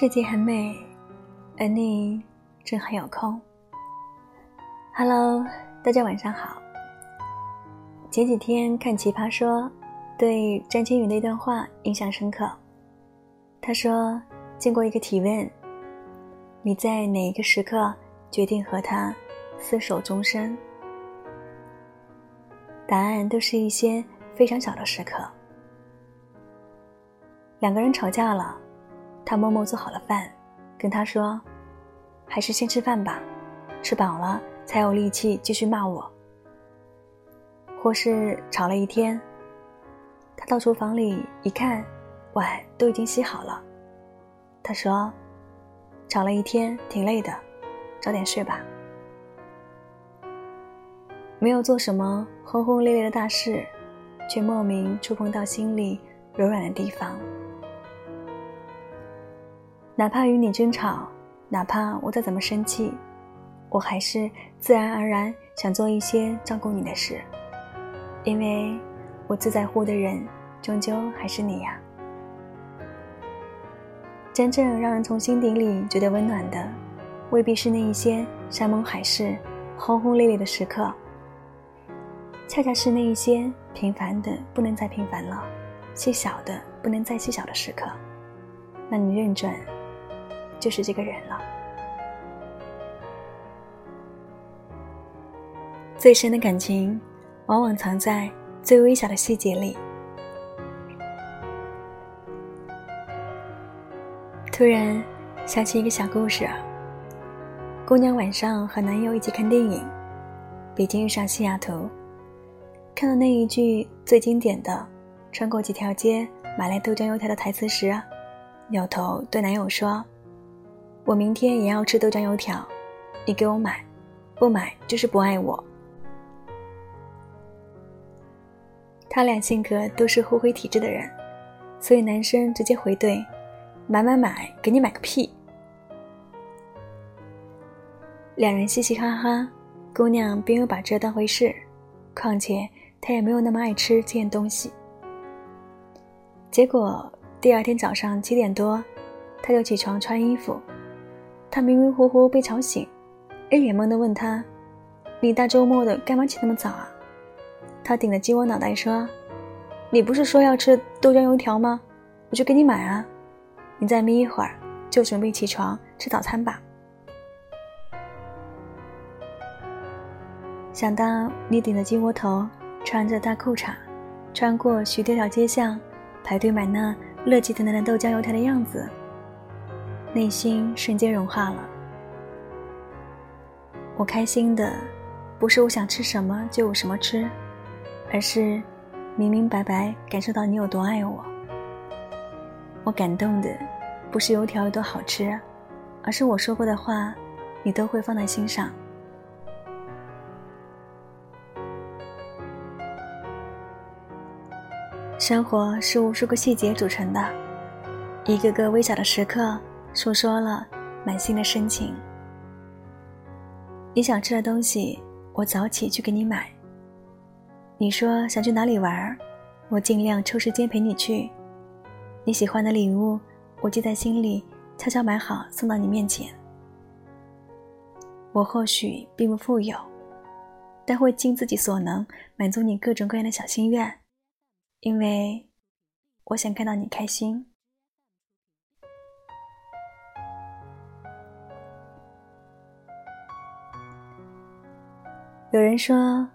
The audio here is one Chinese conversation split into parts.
世界很美，而你正好有空。Hello，大家晚上好。前几天看《奇葩说》，对张馨予那段话印象深刻。他说：“经过一个提问，你在哪一个时刻决定和他厮守终生？”答案都是一些非常小的时刻。两个人吵架了。他默默做好了饭，跟他说：“还是先吃饭吧，吃饱了才有力气继续骂我。”或是吵了一天，他到厨房里一看，碗都已经洗好了。他说：“吵了一天挺累的，早点睡吧。”没有做什么轰轰烈烈的大事，却莫名触碰到心里柔软的地方。哪怕与你争吵，哪怕我再怎么生气，我还是自然而然想做一些照顾你的事，因为我最在乎的人，终究还是你呀。真正让人从心底里觉得温暖的，未必是那一些山盟海誓、轰轰烈烈的时刻，恰恰是那一些平凡的不能再平凡了、细小的不能再细小的时刻。那你认准？就是这个人了。最深的感情，往往藏在最微小的细节里。突然想起一个小故事：姑娘晚上和男友一起看电影，北京遇上西雅图，看到那一句最经典的“穿过几条街买来豆浆油条”的台词时，扭头对男友说。我明天也要吃豆浆油条，你给我买，不买就是不爱我。他俩性格都是互惠体质的人，所以男生直接回怼：“买买买，给你买个屁！”两人嘻嘻哈哈，姑娘并没有把这当回事，况且她也没有那么爱吃这件东西。结果第二天早上七点多，他就起床穿衣服。他迷迷糊糊被吵醒，一脸懵的问他：“你大周末的干嘛起那么早啊？”他顶着鸡窝脑袋说：“你不是说要吃豆浆油条吗？我就给你买啊！你再眯一会儿，就准备起床吃早餐吧。”想到你顶着鸡窝头，穿着大裤衩，穿过许多条街巷，排队买那热气腾腾的豆浆油条的样子。内心瞬间融化了。我开心的，不是我想吃什么就有什么吃，而是明明白白感受到你有多爱我。我感动的，不是油条有多好吃，而是我说过的话，你都会放在心上。生活是无数个细节组成的，一个个微小的时刻。诉说了满心的深情。你想吃的东西，我早起去给你买。你说想去哪里玩，我尽量抽时间陪你去。你喜欢的礼物，我记在心里，悄悄买好送到你面前。我或许并不富有，但会尽自己所能满足你各种各样的小心愿，因为我想看到你开心。有人说，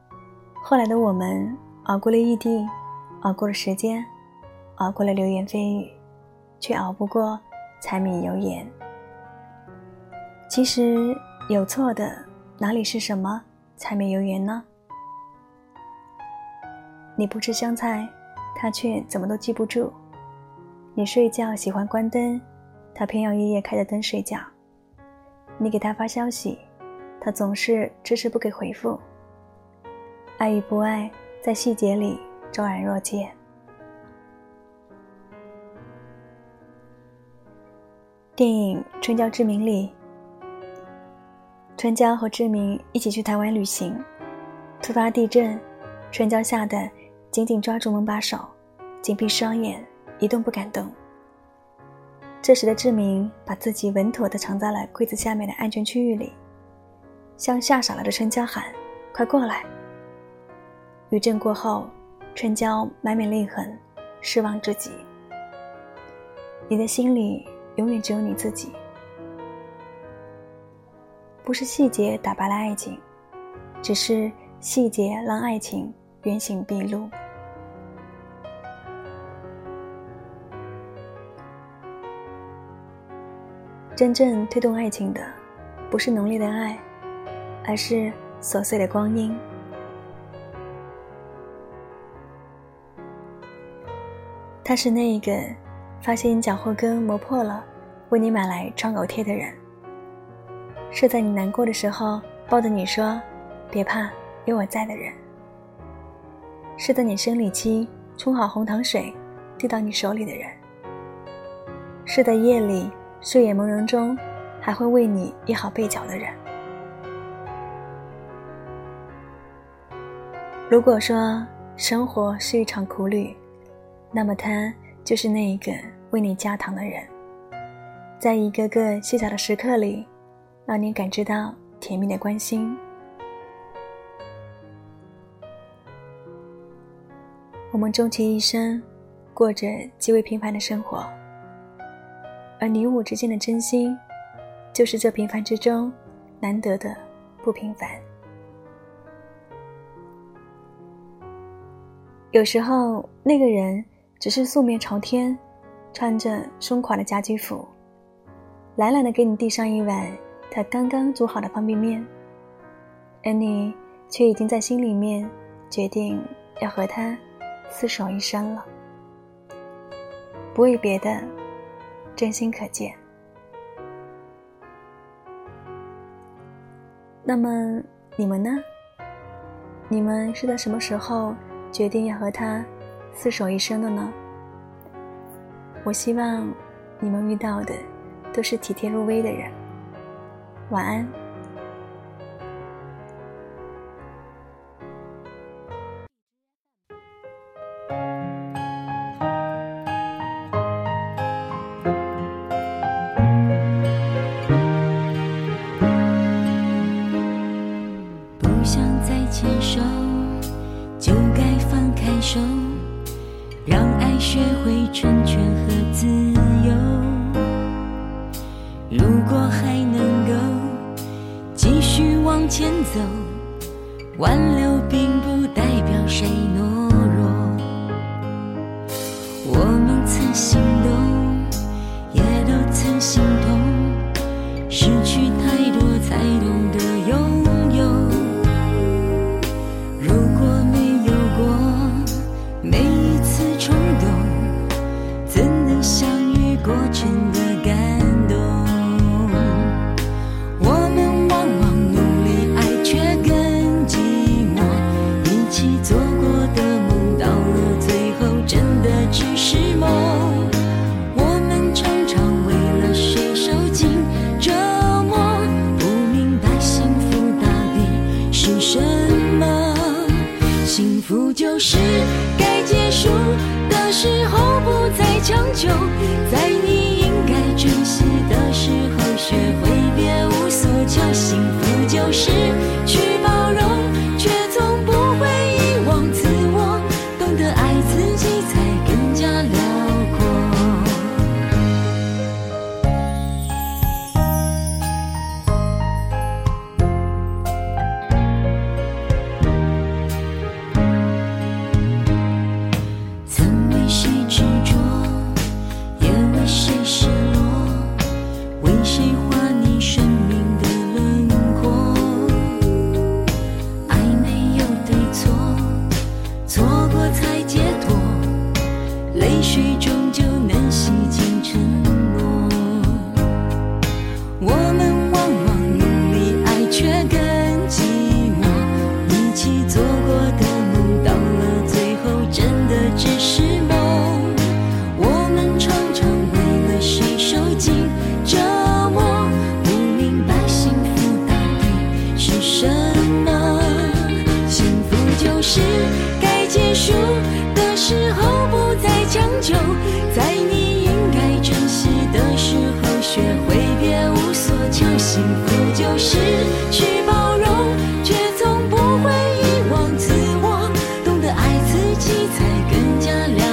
后来的我们熬过了异地，熬过了时间，熬过了流言蜚语，却熬不过柴米油盐。其实有错的哪里是什么柴米油盐呢？你不吃香菜，他却怎么都记不住；你睡觉喜欢关灯，他偏要夜夜开着灯睡觉；你给他发消息。他总是迟迟不给回复。爱与不爱，在细节里昭然若揭。电影《春娇志明》里，春娇和志明一起去台湾旅行，突发地震，春娇吓得紧紧抓住门把手，紧闭双眼，一动不敢动。这时的志明把自己稳妥地藏在了柜子下面的安全区域里，向吓傻了的春娇喊：“快过来！”余震过后，春娇满脸泪痕，失望至极。你的心里永远只有你自己，不是细节打败了爱情，只是细节让爱情原形毕露。真正推动爱情的，不是浓烈的爱，而是琐碎的光阴。他是那一个发现脚后跟磨破了，为你买来创口贴的人；是在你难过的时候抱着你说“别怕，有我在”的人；是在你生理期冲好红糖水递到你手里的人；是在夜里。睡眼朦胧中，还会为你掖好被角的人。如果说生活是一场苦旅，那么他就是那一个为你加糖的人，在一个个细小的时刻里，让你感知到甜蜜的关心。我们终其一生，过着极为平凡的生活。而你我之间的真心，就是这平凡之中难得的不平凡。有时候，那个人只是素面朝天，穿着松垮的家居服，懒懒的给你递上一碗他刚刚煮好的方便面，而你却已经在心里面决定要和他厮守一生了，不为别的。真心可见。那么你们呢？你们是在什么时候决定要和他厮守一生的呢？我希望你们遇到的都是体贴入微的人。晚安。会成全和自由如果还能够继续往前走挽留必福就是该结束的时候不再强求，在你应该珍惜的时候学会别无所求。幸福就是去去包容却从不会遗忘自我。懂得爱自己才更加辽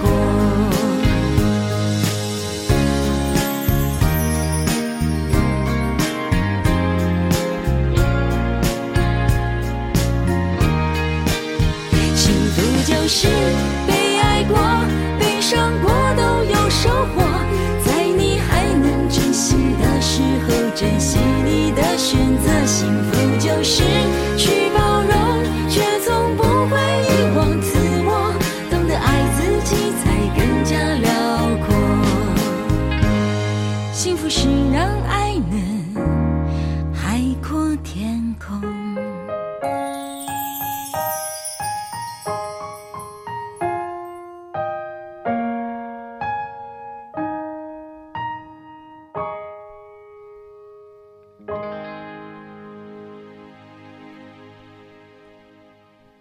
阔。幸福就是被爱过悲伤过都有收获。在你还能珍惜的时候珍惜选择幸福就是